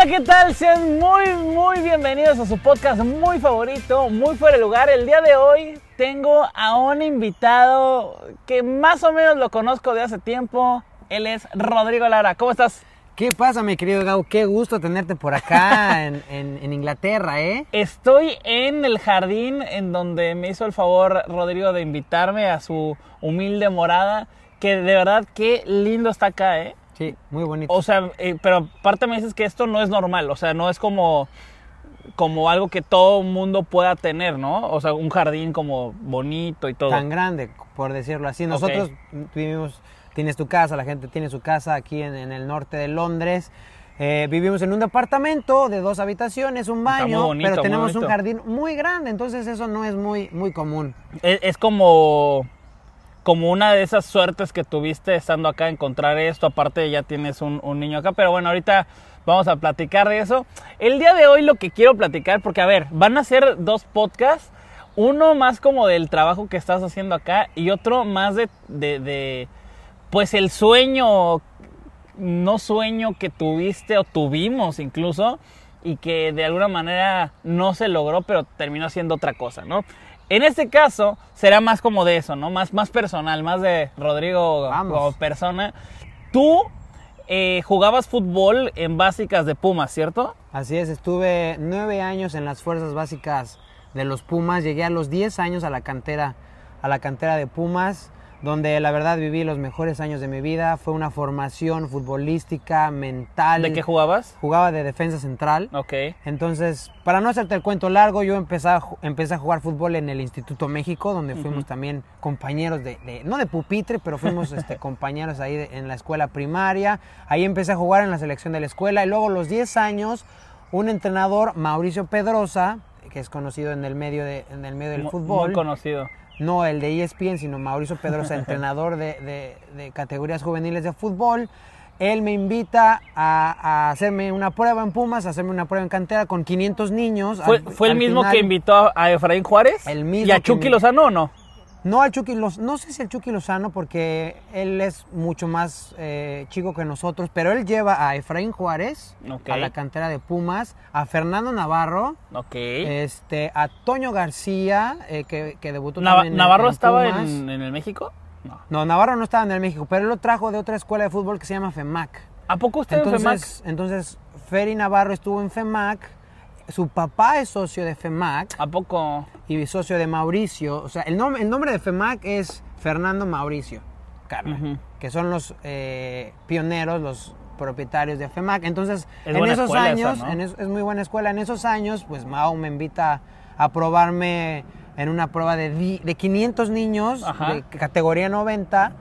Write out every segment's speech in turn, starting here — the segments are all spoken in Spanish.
Hola, ¿qué tal? Sean muy, muy bienvenidos a su podcast muy favorito, muy fuera de lugar. El día de hoy tengo a un invitado que más o menos lo conozco de hace tiempo. Él es Rodrigo Lara. ¿Cómo estás? ¿Qué pasa, mi querido Gau? Qué gusto tenerte por acá en, en- en Inglaterra, ¿eh? Estoy en el jardín en donde me hizo el favor Rodrigo de invitarme a su humilde morada. Que de verdad, qué lindo está acá, ¿eh? Sí, muy bonito. O sea, eh, pero aparte me dices que esto no es normal, o sea, no es como, como algo que todo mundo pueda tener, ¿no? O sea, un jardín como bonito y todo. Tan grande, por decirlo así. Nosotros vivimos, tienes tu casa, la gente tiene su casa aquí en, en el norte de Londres. Eh, vivimos en un departamento de dos habitaciones, un baño, bonito, pero tenemos un jardín muy grande, entonces eso no es muy, muy común. Es, es como, como una de esas suertes que tuviste estando acá, encontrar esto. Aparte, ya tienes un, niño acá, pero bueno, ahorita vamos a platicar de eso. El día de hoy lo que quiero platicar, porque a ver, van a ser dos podcasts. Uno más como del trabajo que estás haciendo acá y otro más de, de, de, pues el sueño, no sueño que tuviste o tuvimos incluso y que de alguna manera no se logró, pero terminó siendo otra cosa, ¿no? En este caso será más como de eso, ¿no? Más, más personal, más de Rodrigo como persona. Tú eh, jugabas fútbol en básicas de Pumas, ¿cierto? Así es, estuve nueve años en las fuerzas básicas de los Pumas, llegué a los 10 años a la cantera, a la cantera de Pumas, donde la verdad viví los mejores años de mi vida. Fue una formación futbolística, mental. ¿De qué jugabas? Jugaba de defensa central. Ok. Entonces, para no hacerte el cuento largo, yo empecé a, empecé a jugar fútbol en el Instituto México, donde fuimos también compañeros de, de- no de pupitre, pero fuimos este, compañeros ahí de- en la escuela primaria. Ahí empecé a jugar en la selección de la escuela y luego a los 10 años, un entrenador, Mauricio Pedrosa, que es conocido en el medio, de, en el medio del fútbol, Muy conocido. No el de ESPN, sino Mauricio Pedrosa, entrenador de, de- de categorías juveniles de fútbol. Él me invita a, a hacerme una prueba en Pumas, a hacerme una prueba en cantera con 500 niños. ¿Fue, Al- fue el mismo final- que invitó a- Efraín Juárez? El mismo ¿Y a Chucky Lozano o no? No al Chucky Lozano, no sé si el Chucky Lozano porque él es mucho más eh, chico que nosotros, pero él lleva a Efraín Juárez a la cantera de Pumas, a Fernando Navarro, este, a Toño García, eh, que, que debutó Nava- también ¿Navarro en estaba Pumas. en, en el México? No. No, Navarro no estaba en el México, pero él lo trajo de otra escuela de fútbol que se llama FEMAC. ¿A poco usted en FEMAC? Entonces, entonces Ferry Navarro estuvo en FEMAC, su papá es socio de FEMAC ¿A poco? y socio de Mauricio. O sea, el, nom- el nombre de FEMAC es Fernando Mauricio Carla, Ujú. que son los eh, pioneros, los propietarios de FEMAC. Entonces, Es en esos esa, años, ¿no? en es, es muy buena escuela, en esos años, pues Mao me invita a probarme en una prueba de, di- de 500 niños Ajá. de categoría 90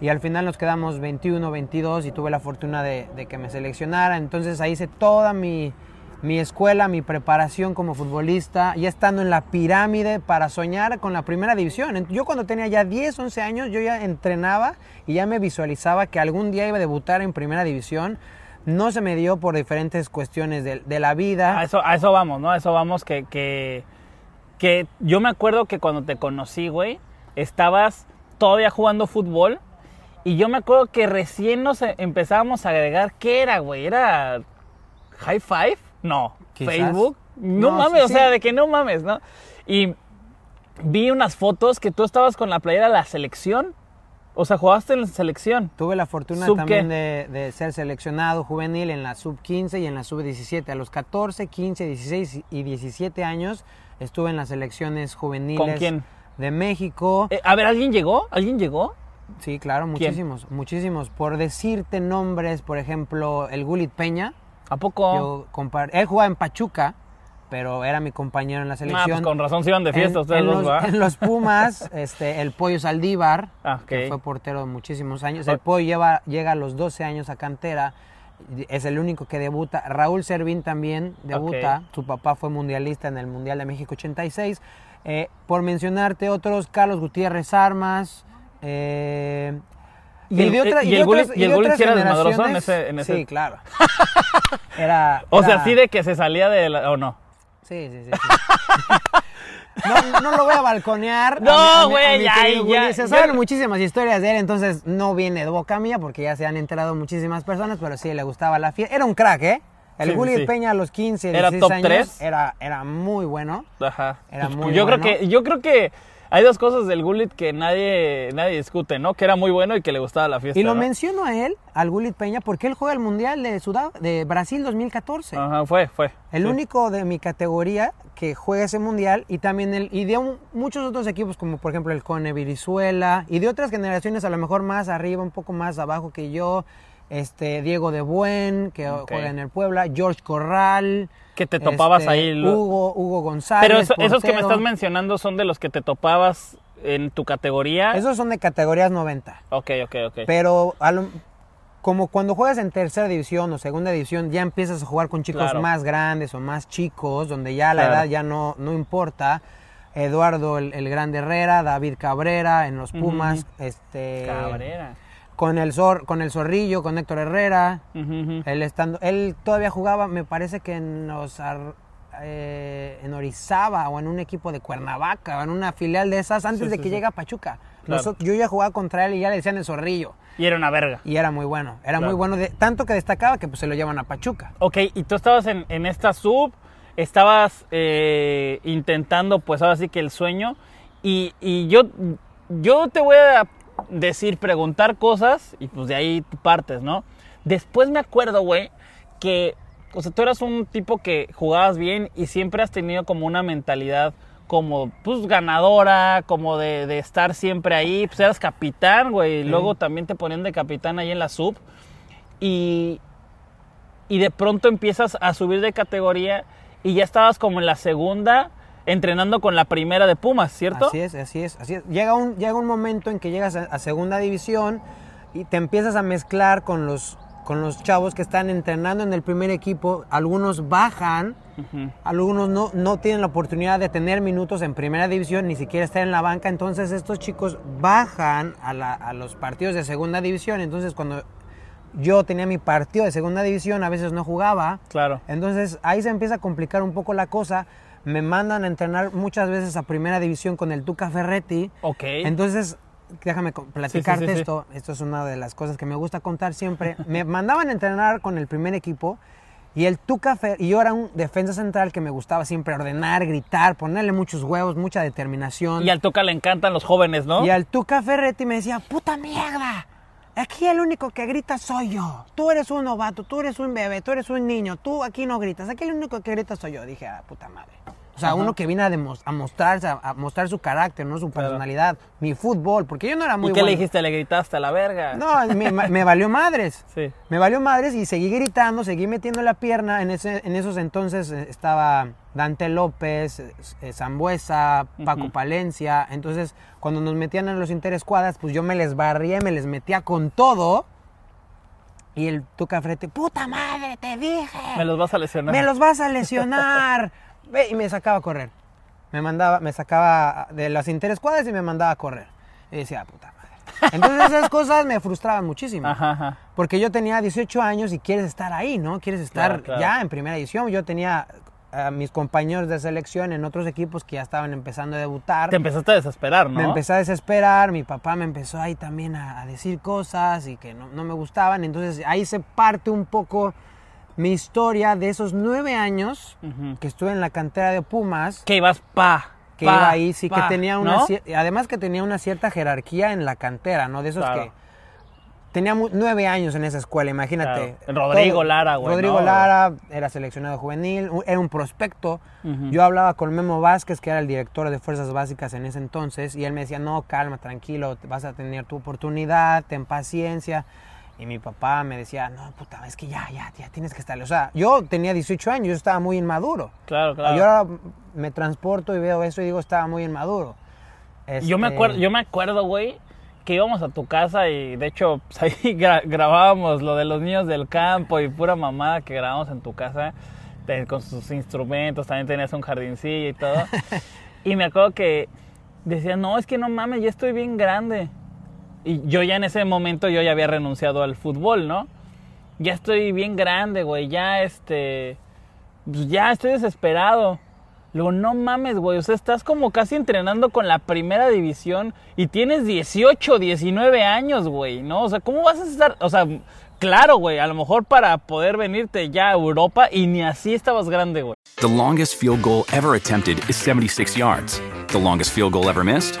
y al final nos quedamos 21, 22 y tuve la fortuna de, de que me seleccionara. Entonces ahí hice toda mi, mi escuela, mi preparación como futbolista, ya estando en la pirámide para soñar con la primera división. Yo cuando tenía ya 10, 11 años, yo ya entrenaba y ya me visualizaba que algún día iba a debutar en primera división. No se me dio por diferentes cuestiones de, la vida. A eso, eso vamos, ¿no? A eso vamos que, que, yo me acuerdo que cuando te conocí, güey, estabas todavía jugando fútbol y yo me acuerdo que recién nos e- empezábamos a agregar, ¿qué era, güey? ¿Era High Five? No. Quizás. Facebook. No, No, mames, sí, o sea, sí. de que no mames, ¿no? Y vi unas fotos que tú estabas con la playera de la selección. O sea, jugaste en la selección. Tuve la fortuna ¿Sub también de, de ser seleccionado juvenil en la sub 15 y en la sub 17. A los 14, 15, 16 y 17 años estuve en las selecciones juveniles ¿Con quién? de México. Eh, a ver, ¿alguien llegó? ¿Alguien llegó? Sí, claro, ¿Quién? muchísimos, muchísimos. Por decirte nombres, por ejemplo, el Gulit Peña. ¿A poco? Yo compar- él jugaba en Pachuca, pero era mi compañero en la ah, selección. pues con razón se iban de fiesta en, ustedes en los, en los Pumas, este, el Pollo Saldívar, Ah, que fue portero de muchísimos años. Ah. El Pollo lleva, llega a los 12 años a cantera, es el único que debuta. Raúl Servín también debuta, su papá fue mundialista en el Mundial de México 86. Eh, por mencionarte otros, Carlos Gutiérrez Armas. eh, ¿Y el- de otra- y de el otras- y el otras sí era desmadroso en ese- en ese- Sí, claro. Era, O sea, era- así de que se salía de la... ¿O no? Sí, sí, sí. sí. No, no lo voy a balconear. No, güey, ya, ya. Se saben muchísimas historias de él, entonces no viene de boca mía porque ya se han enterado muchísimas personas, pero sí le gustaba la fiesta. Era un crack, ¿eh? El Sí, sí. Peña a los 15, ¿Era 16 top años tres? Era, era muy bueno. Ajá. Era Pues, muy yo bueno. creo que Yo creo que hay dos cosas del Gullit que nadie, nadie discute, ¿no? Que era muy bueno y que le gustaba la fiesta, Y lo ¿no? menciono a él, al Willy Peña, porque él juega el Mundial de, Sudá- de Brasil 2014. Ajá, fue, fue. El Sí. único de mi categoría que juega ese mundial y también el y de un- muchos otros equipos como por ejemplo el Cone Virizuela y de otras generaciones a lo mejor más arriba, un poco más abajo que yo, este Diego de Buen que juega en el Puebla, George Corral, Que te topabas este, ahí lo- Hugo Hugo González. Pero eso- esos que me estás mencionando son de los que te topabas en tu categoría. Esos son de categorías 90. Ok, ok, ok. Pero como cuando juegas en tercera división o segunda división, ya empiezas a jugar con chicos Claro. más grandes o más chicos, donde ya la Claro. edad ya no, no importa. Eduardo el, el Grande Herrera, David Cabrera en los Pumas, este Cabrera. Con el Zor, con el Zorrillo, con Héctor Herrera. Él estando, él todavía jugaba, me parece que en los eh, en Orizaba o en un equipo de Cuernavaca o en una filial de esas antes Sí, de sí, que sí. llegue a Pachuca. Claro. Yo ya jugaba contra él y ya le decían el Zorrillo. Y era una verga. Y era muy bueno, era Claro. muy bueno, de, tanto que destacaba que pues se lo llevan a Pachuca. Ok, y tú estabas en, en esta sub, estabas eh, intentando, pues ahora sí que el sueño, y, y yo, yo te voy a decir, preguntar cosas, y pues de ahí tú partes, ¿no? Después me acuerdo, güey, que, o sea, tú eras un tipo que jugabas bien y siempre has tenido como una mentalidad como, pues, ganadora, como de, de estar siempre ahí, pues eras capitán, güey, y luego también te ponían de capitán ahí en la sub, y, y de pronto empiezas a subir de categoría y ya estabas como en la segunda entrenando con la primera de Pumas, ¿cierto? Así es, así es, así es. Llega un, llega un momento en que llegas a, a segunda división y te empiezas a mezclar con los, con los chavos que están entrenando en el primer equipo. Algunos bajan, algunos no, no tienen la oportunidad de tener minutos en primera división, ni siquiera estar en la banca. Entonces estos chicos bajan a, la- a los partidos de segunda división. Entonces cuando yo tenía mi partido de segunda división, a veces no jugaba. Claro. Entonces ahí se empieza a complicar un poco la cosa. Me mandan a entrenar muchas veces a primera división con el Tuca Ferretti. Ok. Entonces, déjame platicarte sí, sí. esto. Esto es una de las cosas que me gusta contar siempre. Me mandaban a entrenar con el primer equipo y el Tuca Fer- y yo era un defensa central que me gustaba siempre ordenar, gritar, ponerle muchos huevos, mucha determinación. Y al Tuca le encantan los jóvenes, ¿no? Y al Tuca Ferretti me decía, puta mierda, aquí el único que grita soy yo. Tú eres un novato, tú eres un bebé, tú eres un niño, tú aquí no gritas, aquí el único que grita soy yo. Dije, ah, puta madre. O sea, Ajá. uno que viene a, a mostrarse, a, a mostrar su carácter, ¿no? Su Claro. personalidad, mi fútbol, porque yo no era muy ¿Y qué bueno. le dijiste? ¿Le gritaste a la verga? No, me, me valió madres. Sí. Me valió madres y seguí gritando, seguí metiendo la pierna. En, ese, en esos entonces eh, estaba Dante López, eh, eh, Zambuesa, Paco. Palencia. Entonces, cuando nos metían en los interescuadras, pues yo me les barría, me les metía con todo. Y el Tuca Frete, puta madre, te dije. Me los vas a lesionar. Me los vas a lesionar. Ve, y me sacaba a correr. Me mandaba, me sacaba de las interescuadras y me mandaba a correr. Y decía, puta madre. Entonces esas cosas me frustraban muchísimo. Ajá, ajá. Porque yo tenía 18 años y quieres estar ahí, ¿no? Quieres estar Claro, claro. ya en primera edición. Yo tenía a mis compañeros de selección en otros equipos que ya estaban empezando a debutar. Te empezaste a desesperar, ¿no? Me empecé a desesperar, mi papá me empezó ahí también a, a decir cosas y que no, no me gustaban. Entonces ahí se parte un poco mi historia de esos nueve años que estuve en la cantera de Pumas. Que ibas pa. que Pa, iba ahí, sí, pa, que tenía una... Además que tenía una cierta jerarquía en la cantera, ¿no? De esos Claro. que... Tenía nueve años en esa escuela, imagínate. Claro. Rodrigo Lara, güey, Rodrigo ¿no? Lara era seleccionado juvenil, era un prospecto. Yo hablaba con Memo Vázquez, que era el director de Fuerzas Básicas en ese entonces, y él me decía, no, calma, tranquilo, vas a tener tu oportunidad, ten paciencia. Y mi papá me decía, no, puta, es que ya, ya, ya tienes que estar. O sea, yo tenía 18 años, yo estaba muy inmaduro. Claro, claro. Yo ahora me transporto y veo eso y digo, estaba muy inmaduro. Yo me Este, acuerdo, yo me acuerdo, güey, que íbamos a tu casa y de hecho pues, ahí gra- grabábamos lo de los niños del campo y pura mamada que grabamos en tu casa con sus instrumentos, también tenías un jardincillo y todo. y me acuerdo que decía, no, es que no mames, ya estoy bien grande. Y yo ya en ese momento yo ya había renunciado al fútbol, ¿no? Ya estoy bien grande, güey, ya este, pues ya estoy desesperado. Luego, no mames, güey, o sea, estás como casi entrenando con la primera división y tienes 18, 19 años, güey, ¿no? O sea, ¿cómo vas a estar? O sea, claro, güey, a lo mejor para poder venirte ya a Europa y ni así estabas grande, güey. The longest field goal ever attempted is 76 yards. The longest field goal ever missed?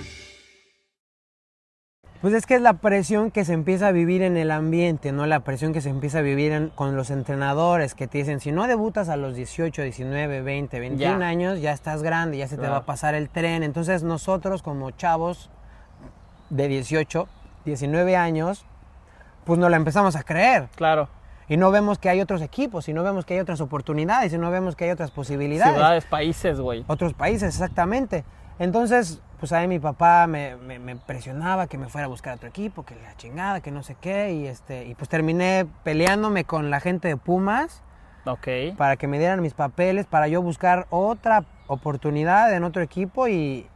Pues es que es la presión que se empieza a vivir en el ambiente, ¿no? La presión que se empieza a vivir en- con los entrenadores que te dicen, si no debutas a los 18, 19, 20, 21 Ya. años, ya estás grande, ya se te Claro. va a pasar el tren. Entonces nosotros como chavos de 18, 19 años, pues nos la empezamos a creer. Claro. Y no vemos que hay otros equipos, y no vemos que hay otras oportunidades, y no vemos que hay otras posibilidades. Ciudades, países, güey. Otros países, exactamente. Entonces, pues ahí mi papá me, me- me presionaba que me fuera a buscar a otro equipo, que la chingada, que no sé qué. Y, este, y pues terminé peleándome con la gente de Pumas Ok. para que me dieran mis papeles, para yo buscar otra oportunidad en otro equipo. Y,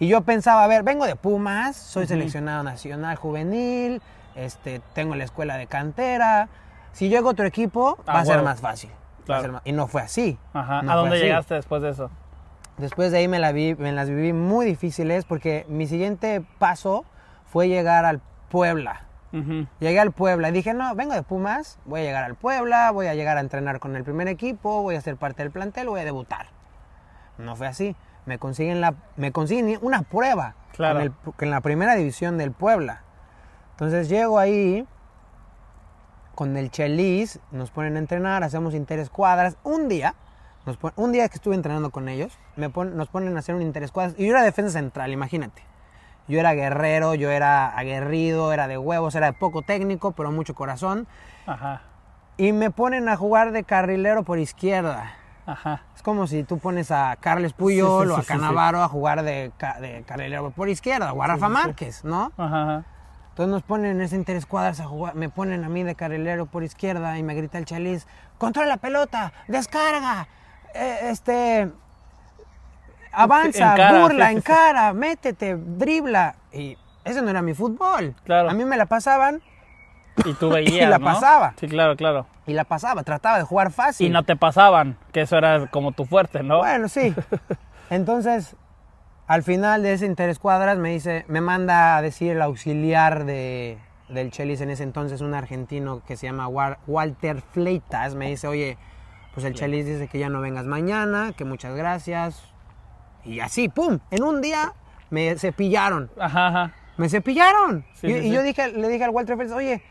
y yo pensaba, a ver, vengo de Pumas, soy seleccionado nacional juvenil, este, tengo la escuela de cantera. Si llego a otro equipo, Ah, va a ser huevo. más fácil. Va a Claro. ser más- Y no fue así. Ajá. No ¿A dónde así. llegaste después de eso? Después de ahí me, la vi, me las viví muy difíciles porque mi siguiente paso fue llegar al Puebla. Llegué al Puebla y dije, no, vengo de Pumas, voy a llegar al Puebla, voy a llegar a entrenar con el primer equipo, voy a ser parte del plantel, voy a debutar. No fue así. Me consiguen, la, me consiguen una prueba Claro. el- en la primera división del Puebla. Entonces llego ahí con el Chelis, nos ponen a entrenar, hacemos interescuadras. Un día, nos pon- un día que estuve entrenando con ellos, me pon- nos ponen a hacer un interescuadras. Y yo era defensa central, imagínate. Yo era guerrero, yo era aguerrido, era de huevos, era de poco técnico, pero mucho corazón. Ajá. Y me ponen a jugar de carrilero por izquierda. Ajá. Es como si tú pones a Carles Puyol Sí, sí, o a sí, Canavaro a jugar de, ca- de carrilero por izquierda, o a Rafa Márquez, ¿no? Ajá. ajá. Entonces nos ponen en ese interescuadras a jugar, me ponen a mí de carrilero por izquierda y me grita el chaliz, controla la pelota, descarga, este, avanza, burla, sí, sí, sí. encara, métete, dribla. Y ese no era mi fútbol. Claro. A mí me la pasaban Y tú veías, la ¿no? pasaba. Sí, claro, claro. y la pasaba, trataba de jugar fácil. Y no te pasaban, que eso era como tu fuerte, ¿no? Bueno, sí. Entonces, al final de ese interescuadras me dice, me manda a decir el auxiliar de, del Chelis en ese entonces, un argentino que se llama Wa- Walter Fleitas, me dice, oye, pues el Chelis dice que ya no vengas mañana, que muchas gracias. Y así, ¡pum! En un día me cepillaron. Ajá, ajá. Me cepillaron. Sí, y sí, y sí. yo dije, le dije al Walter Fleitas, oye,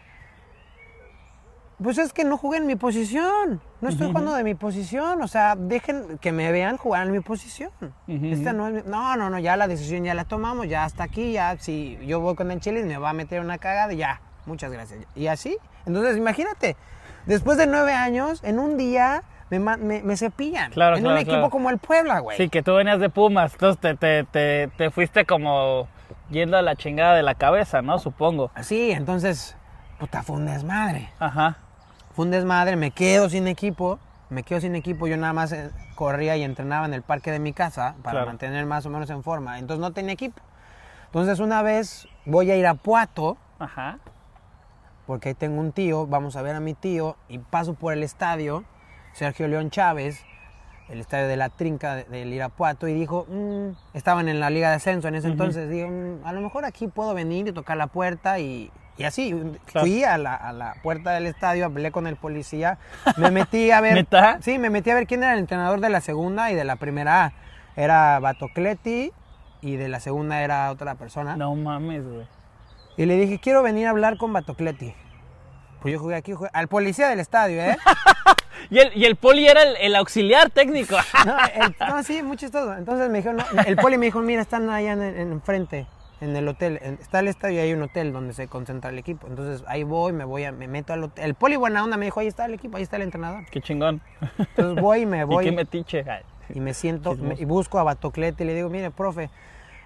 pues es que no jugué en mi posición. No estoy jugando de mi posición, o sea, dejen que me vean jugar en mi posición. Esta no, es mi- no, no, no, ya la decisión ya la tomamos, ya hasta aquí, ya si yo voy con el Chile me va a meter una cagada, ya, muchas gracias. Y así, entonces imagínate, después de nueve años, en un día me, me, me cepillan. Claro, en claro, un equipo claro. como el Puebla, güey. Sí, que tú venías de Pumas, entonces te, te, te, te fuiste como yendo a la chingada de la cabeza, ¿no? Supongo. Así, entonces, puta, fue un desmadre. Ajá. Fue un desmadre, me quedo sin equipo, me quedo sin equipo, yo nada más eh, corría y entrenaba en el parque de mi casa para Claro. mantener más o menos en forma, entonces no tenía equipo. Entonces una vez voy a ir a Puato, Ajá. porque ahí tengo un tío, vamos a ver a mi tío, y paso por el estadio, Sergio León Chávez, el estadio de la Trinca de- del Irapuato, y dijo, "Mm", estaban en la Liga de Ascenso en ese entonces, digo, "Mm, a lo mejor aquí puedo venir y tocar la puerta, y, y así, Claro. fui a la, a la puerta del estadio, hablé con el policía, me metí a ver, ¿Neta? sí, me metí a ver quién era el entrenador de la segunda y de la primera A, era Batocleti, y de la segunda era otra persona. No mames, güey. Y le dije, quiero venir a hablar con Batocleti. Pues yo jugué aquí, jugué- al policía del estadio, ¿eh? Y el, y el poli era el, el auxiliar técnico. No, el- no, sí, muy chistoso. Entonces me dijeron, no, el poli me dijo, mira, están allá en, en enfrente, en el hotel. En- está el estadio y hay un hotel donde se concentra el equipo. Entonces ahí voy, me voy, a, me meto al hotel. El poli buena onda me dijo, ahí está el equipo, ahí está el entrenador. Qué chingón. Entonces voy y me Y voy. qué metiche. Y me siento me- y busco a Batoclete y le digo, mire, profe,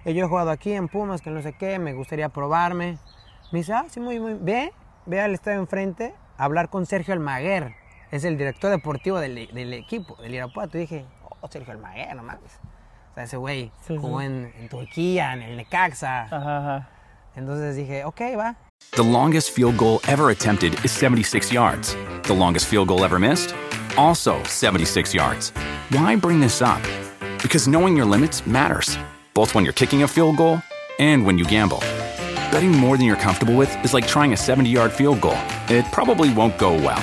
eh, yo he jugado aquí en Pumas, que no sé qué, me gustaría probarme. Me dice, ah, sí, muy, muy, ve, ve al estadio enfrente, a hablar con Sergio Almaguer, es el director deportivo del, del equipo, del Irapuato. Y dije, oh, Sergio Almaguer, no mames. O sea, ese güey Sí, jugó sí. en, en Turquía, en el Necaxa. Ajá, ajá. Entonces dije, ok, va. The longest field goal ever attempted is 76 yards. The longest field goal ever missed? Also 76 yards. Why bring this up? Because knowing your limits matters, both when you're kicking a field goal and when you gamble. Betting more than you're comfortable with is like trying a 70 yard field goal, it probably won't go well.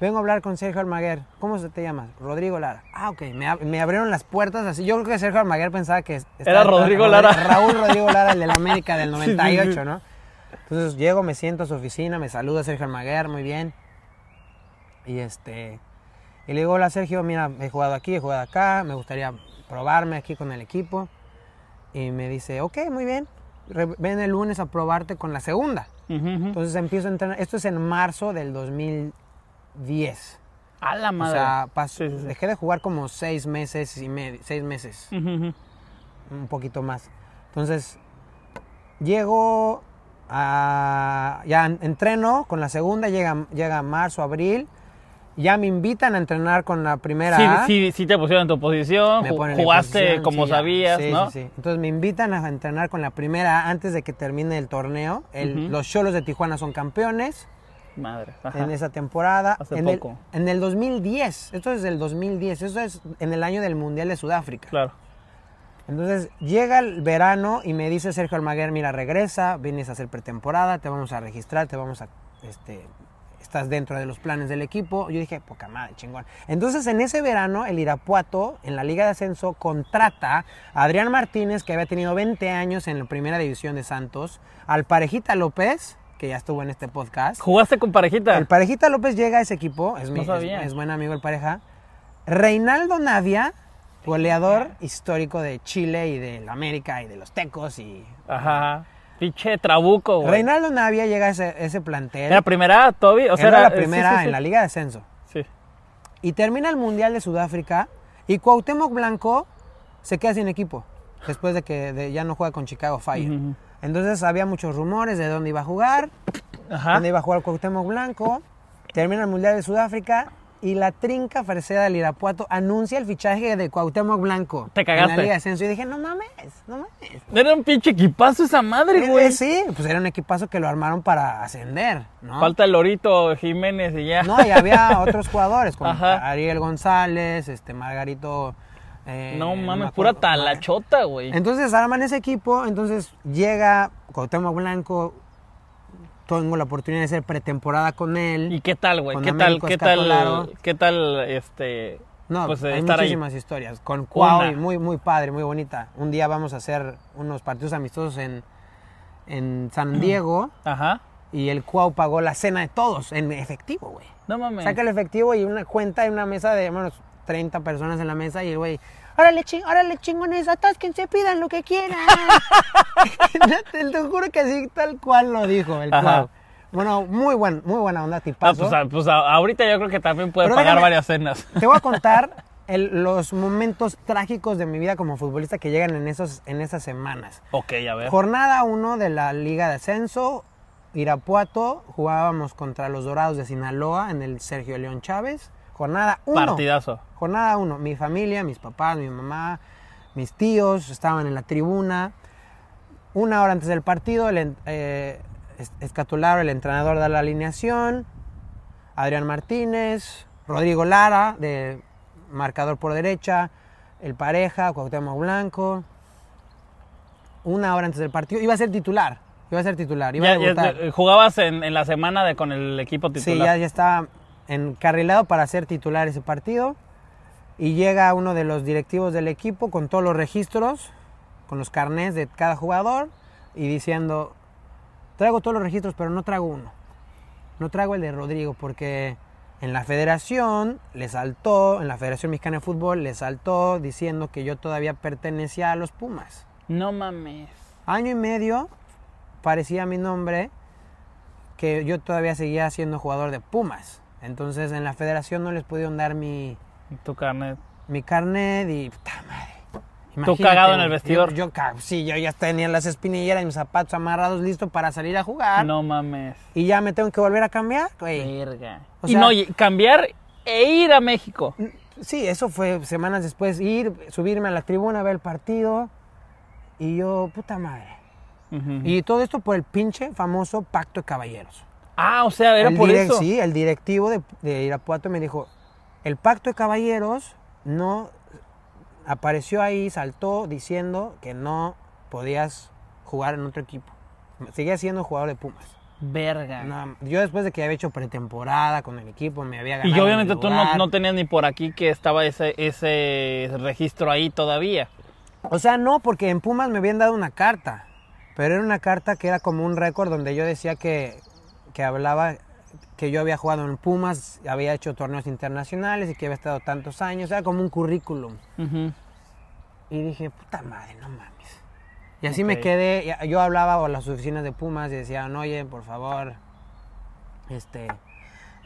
vengo a hablar con Sergio Almaguer. ¿Cómo se te llama? Rodrigo Lara. Ah, ok. Me, ab- me abrieron las puertas así. Yo creo que Sergio Almaguer pensaba que... estaba- Rodrigo Rodri- Lara. Raúl Rodrigo Lara, el de la América del Sí, sí, 98, sí. ¿no? Entonces llego, me siento a su oficina, me saluda Sergio Almaguer, muy bien. Y este... Y le digo, hola Sergio, mira, he jugado aquí, he jugado acá, me gustaría probarme aquí con el equipo. Y me dice, ok, muy bien. Ven el lunes a probarte con la segunda. Entonces empiezo a entrenar. Esto es en marzo del 2010. A la O madre. sea, pasó- Sí, sí, sí. dejé de jugar como seis meses y medio, seis meses, un poquito más. Entonces, llego a, ya en- entreno con la segunda, llega, llega marzo, abril, ya me invitan a entrenar con la primera. A. Sí, te pusieron en tu posición, Me jugaste posición, como sabías, ¿no? sí, sí. Entonces me invitan a entrenar con la primera A antes de que termine el torneo. El-. Los Cholos de Tijuana son campeones. Madre. ajá. en esa temporada. Hace en poco. El, en el 2010, esto es del 2010, eso es en el año del Mundial de Sudáfrica. Claro. Entonces llega el verano y me dice Sergio Almaguer, mira, regresa, vienes a hacer pretemporada, te vamos a registrar, te vamos a, este, estás dentro de los planes del equipo. Yo dije, poca madre, chingón. Entonces en ese verano el Irapuato, en la Liga de Ascenso, contrata a Adrián Martínez, que había tenido 20 años en la primera división de Santos, al Parejita López, que ya estuvo en este podcast. ¿Jugaste con parejita? El Parejita López llega a ese equipo, es, mi, No es, es buen amigo el pareja. Reinaldo Navia, goleador histórico de Chile y de la América y de los Tecos. y Ajá. Pinche trabuco, güey. Reinaldo Navia llega a ese, ese plantel. ¿Era primera, Toby? O sea, Era la sí, primera sí, sí. en la Liga de Ascenso. Sí. Y termina el Mundial de Sudáfrica y Cuauhtémoc Blanco se queda sin equipo después de que de- ya no juega con Chicago Fire. Ujú. Entonces había muchos rumores de dónde iba a jugar, Ajá. donde iba a jugar Cuauhtémoc Blanco. Termina el Mundial de Sudáfrica y la trinca Freseda del Irapuato anuncia el fichaje de Cuauhtémoc Blanco. Te cagaste. En la Liga de Ascenso. Y dije, no mames, no mames. Era un pinche equipazo esa madre, Eh, güey. eh, sí, pues era un equipazo que lo armaron para ascender, ¿no? Falta el Lorito Jiménez y ya. No, y había otros jugadores, como Ajá. Ariel González, este Margarito. Eh, no me mames, pura talachota, güey. Entonces arman ese equipo, entonces llega Cuauhtémoc Blanco, tengo la oportunidad de hacer pretemporada con él. ¿Y qué tal, güey? ¿Qué tal, qué tal, qué tal, este, No, pues hay estar ahí? muchísimas historias. Con Cuau, muy, muy padre, muy bonita. Un día vamos a hacer unos partidos amistosos en, en San Diego Ajá. y el Cuau pagó la cena de todos en efectivo, güey. No mames. Saca el efectivo y una cuenta y una mesa de menos 30 personas en la mesa y el güey, órale, ching, órale chingones, atásquense, pidan lo que quieran. te, te juro que así tal cual lo dijo el. Cuau. Bueno, muy buen, muy buena onda, Ah, tipazo. pues, a- pues a- ahorita yo creo que también puede Pero pagar déjame- varias cenas. Te voy a contar el- los momentos trágicos de mi vida como futbolista que llegan en, esos, en esas semanas. ok, a ver. Jornada 1 de la Liga de Ascenso, Irapuato, jugábamos contra los Dorados de Sinaloa en el Sergio León Chávez. Jornada 1. Partidazo. Jornada 1. Mi familia, mis papás, mi mamá, mis tíos estaban en la tribuna. Una hora antes del partido, el eh, Escatularo, el entrenador, da la alineación. Adrián Martínez, Rodrigo Lara, de marcador por derecha. El pareja, Cuauhtémoc Blanco. Una hora antes del partido. Iba a ser titular. Iba a ser titular. Iba Ya- a ya- debutar. eh, jugabas en, en la semana de, con el equipo Sí, titular. ya, ya estaba encarrilado para ser titular ese partido. Y llega uno de los directivos del equipo con todos los registros, con los carnés de cada jugador, y diciendo, traigo todos los registros, pero no traigo uno. No traigo el de Rodrigo, porque en la federación le saltó, en la Federación Mexicana de Fútbol le saltó diciendo que yo todavía pertenecía a los Pumas. No mames. Año y medio parecía mi nombre que yo todavía seguía siendo jugador de Pumas. Entonces en la federación no les pudieron dar mi, Tu carnet. mi carnet y puta madre. Tú cagado en el vestidor. Yo, yo sí, yo ya tenía las espinilleras y mis zapatos amarrados listos para salir a jugar. No mames. Y ya me tengo que volver a cambiar, güey. Verga. O y no, cambiar e ir a México. Sí, eso fue semanas después. Ir, subirme a la tribuna ver el partido. Y yo, puta madre. Y todo esto por el pinche famoso pacto de caballeros. Ah, o sea, era el por eso. Sí, el directivo de, de Irapuato me dijo, el pacto de caballeros no apareció ahí, saltó diciendo que no podías jugar en otro equipo. Seguía siendo jugador de Pumas. Verga. No, yo después de que había hecho pretemporada con el equipo, me había ganado y obviamente tú no, no tenías ni por aquí que estaba ese, ese registro ahí todavía. O sea, no, porque en Pumas me habían dado una carta. Pero era una carta que era como un récord donde yo decía que, que hablaba que yo había jugado en Pumas, había hecho torneos internacionales y que había estado tantos años. Era como un currículum. Y dije, puta madre, no mames. Y así me quedé. Yo hablaba a las oficinas de Pumas y decían, oye, por favor, este,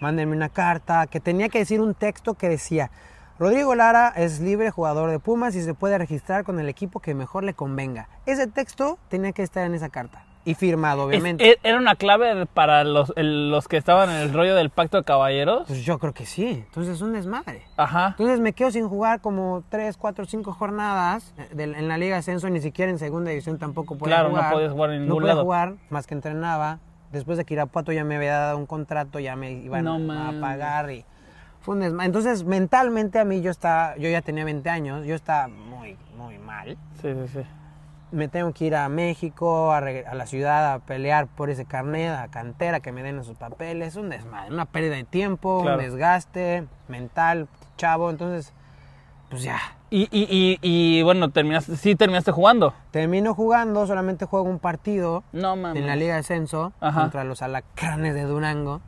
mándenme una carta. Que tenía que decir un texto que decía, Rodrigo Lara es libre jugador de Pumas y se puede registrar con el equipo que mejor le convenga. Ese texto tenía que estar en esa carta. Y firmado, obviamente. e- ¿Era una clave para los, el- los que estaban en el rollo del pacto de caballeros? Pues yo creo que sí. Entonces es un desmadre. Ajá. Entonces me quedo sin jugar como 3, 4, 5 jornadas en la Liga Ascenso, ni siquiera en segunda división tampoco podía Claro, no jugar. podías jugar en No ningún podía lado. jugar, más que entrenaba. Después de que Irapuato ya me había dado un contrato, ya me iban No a pagar y fue un desma- Entonces mentalmente a mí yo estaba, yo ya tenía 20 años, yo estaba muy, muy mal. Sí, sí, sí. Me tengo que ir a México, a, a la ciudad, a pelear por ese carnet, a cantera, que me den esos papeles. Un desmadre, una pérdida de tiempo, Claro. un desgaste mental, chavo. Entonces, pues ya. Y, y, y, y, bueno, terminaste, sí terminaste jugando. Termino jugando, solamente juego un partido No en la Liga de Ascenso Ajá. contra los alacranes de Durango.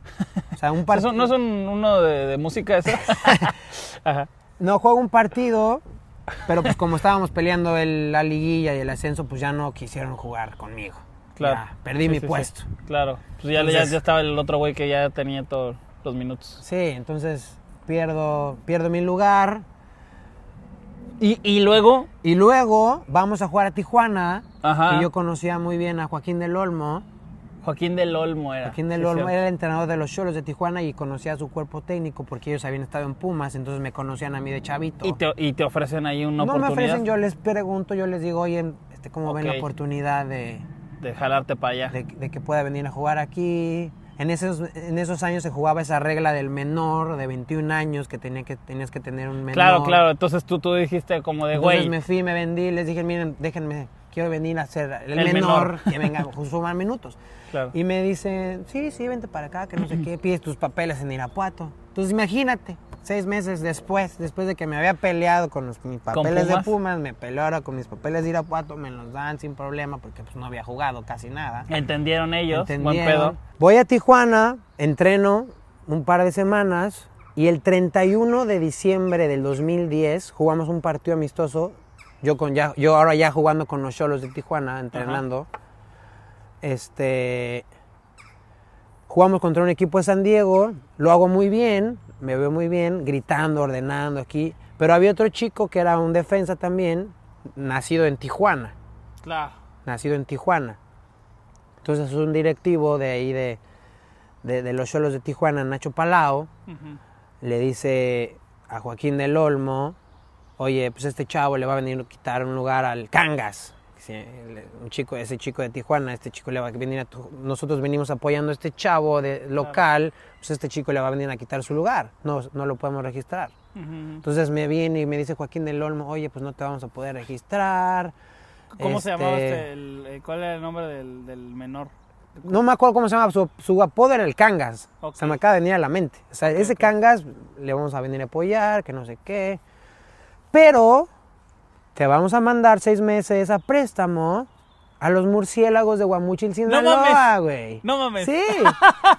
O sea, un ¿No partido. ¿No son uno de, de música eso? Ajá. No juego un partido, pero pues como estábamos peleando el- la liguilla y el ascenso, pues ya no quisieron jugar conmigo. Claro. Ya, perdí Sí, mi sí, sí. puesto. Claro. Pues ya, ya estaba el otro güey que ya tenía todos los minutos. Sí, entonces pierdo, pierdo mi lugar. Y, y luego, Y luego vamos a jugar a Tijuana. Ajá. Y yo conocía muy bien a Joaquín del Olmo. Joaquín del Olmo era. Joaquín del Sí, Olmo era el entrenador de los Cholos de Tijuana y conocía a su cuerpo técnico porque ellos habían estado en Pumas, entonces me conocían a mí de chavito. Y te, y te ofrecen ahí una no me oportunidad ofrecen, yo les pregunto, yo les digo, oye, este, ¿cómo ven la oportunidad de, de jalarte para allá. de, de que pueda venir a jugar aquí? En esos, en esos años se jugaba esa regla del menor de 21 años que, tenía que tenías que tener un menor. Claro, claro. Entonces tú, tú dijiste como de, Entonces güey, me fui, me vendí, les dije, miren, déjenme, quiero venir a ser el, El menor, menor. que venga a sumar minutos. Claro. Y me dicen, sí, sí, vente para acá, que no sé qué, pides tus papeles en Irapuato. Entonces imagínate, seis meses después, después de que me había peleado con los, mis papeles de Pumas? Pumas, me peleó ahora con mis papeles de Irapuato, me los dan sin problema porque pues no había jugado casi nada. entendieron ellos, buen Entendieron. pedo. Voy a Tijuana, entreno un par de semanas y el 31 de diciembre del 2010 jugamos un partido amistoso. Yo, con ya, yo ahora ya jugando con los Cholos de Tijuana, entrenando. Este. Jugamos contra un equipo de San Diego, lo hago muy bien, me veo muy bien, gritando, ordenando aquí. Pero había otro chico que era un defensa también, nacido en Tijuana Claro. nacido en Tijuana. Entonces un directivo de ahí de, de, de los Cholos de Tijuana, Nacho Palao, le dice a Joaquín del Olmo, oye, pues este chavo le va a venir a quitar un lugar al Cangas. Un chico, ese chico de Tijuana, este chico le va a venir a tu- nosotros venimos apoyando a este chavo de local, pues este chico le va a venir a quitar su lugar, no, no lo podemos registrar. Entonces me viene y me dice Joaquín del Olmo, oye, pues no te vamos a poder registrar. ¿Cómo se llamaba Este, este? el- eh, ¿Cuál era el nombre del, del menor? No me acuerdo cómo se llama, su, su apodo era el Cangas. Se me acaba de venir a la mente. O sea, ese. Cangas le vamos a venir a apoyar, que no sé qué. Pero te vamos a mandar seis meses a préstamo a los murciélagos de Guamuchil, Sinaloa, güey. No mames. Sí.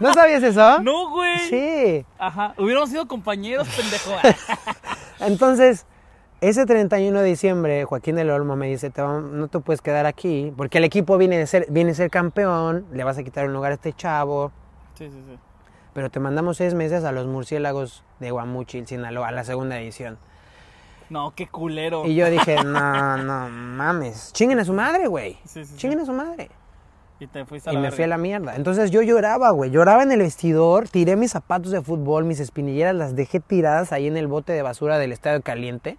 ¿No sabías eso? No, güey. Sí. Ajá. Hubiéramos sido compañeros, pendejo. Entonces, ese 31 de diciembre, Joaquín del Olmo me dice, te vam- no te puedes quedar aquí, porque el equipo viene, de ser, viene a ser campeón, le vas a quitar un lugar a este chavo. sí, sí, sí. pero te mandamos seis meses a los murciélagos de Guamuchil, Sinaloa, a la segunda edición. No, qué culero. Y yo dije, no, no mames, chinguen a su madre, güey. Sí, sí, sí. Chinguen a su madre. Y te fuiste a Y me verga. fui a la mierda. Entonces yo lloraba, güey. Lloraba en el vestidor, tiré mis zapatos de fútbol, mis espinilleras, las dejé tiradas ahí en el bote de basura del estadio caliente.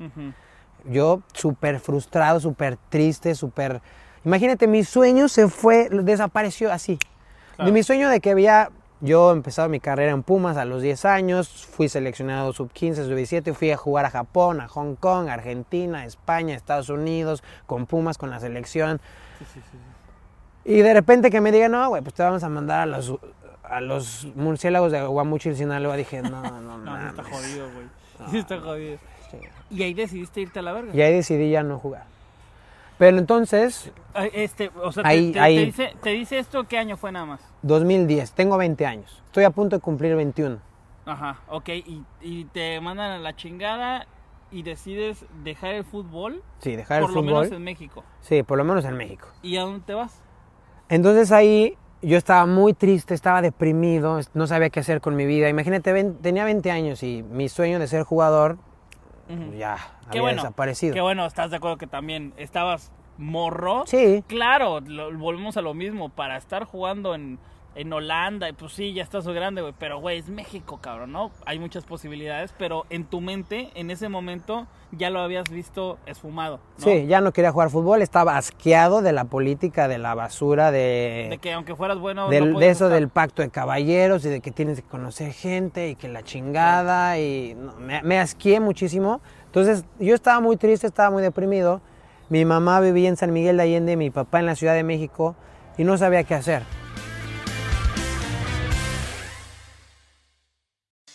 Yo súper frustrado, súper triste, súper... Imagínate, mi sueño se fue, desapareció así. Claro. De mi sueño de que había yo empezado mi carrera en Pumas a los 10 años, fui seleccionado sub 15, sub 17, fui a jugar a Japón, a Hong Kong, Argentina, España, Estados Unidos, con Pumas, con la selección. Y de repente que me digan, no, güey, pues te vamos a mandar a los, a los murciélagos de Guamuchil, Sinaloa, dije, no, no, No, mames. está jodido, güey. Sí está jodido. Y ahí decidiste irte a la verga. Y ahí decidí ya no jugar. Pero entonces, Este, o sea, te- Ahí- te, ahí. te dice, te dice esto, ¿qué año fue nada más? 2010, tengo 20 años, estoy a punto de cumplir 21. Ajá, ok, y, y te mandan a la chingada y decides dejar el fútbol, Sí, dejar por el lo fútbol. menos en México. Sí, por lo menos en México. ¿Y a dónde te vas? Entonces ahí yo estaba muy triste, estaba deprimido, no sabía qué hacer con mi vida. Imagínate, ven- tenía 20 años y mi sueño de ser jugador Ujú. ya Qué había bueno, desaparecido. Qué bueno, ¿estás de acuerdo que también estabas morro? Sí, Claro, lo- volvemos a lo mismo, para estar jugando en, en Holanda, y pues sí, ya estás grande, güey, pero güey, es México, cabrón, ¿no? Hay muchas posibilidades, pero en tu mente, en ese momento, ya lo habías visto esfumado, ¿no? sí, ya no quería jugar fútbol, estaba asqueado de la política, de la basura, de, De que aunque fueras bueno, del- no de eso estar. del pacto de caballeros y de que tienes que conocer gente y que la chingada y no, me, me muchísimo. Entonces yo estaba muy triste, estaba muy deprimido. Mi mamá vivía en San Miguel de Allende, mi papá en la Ciudad de México y no sabía qué hacer.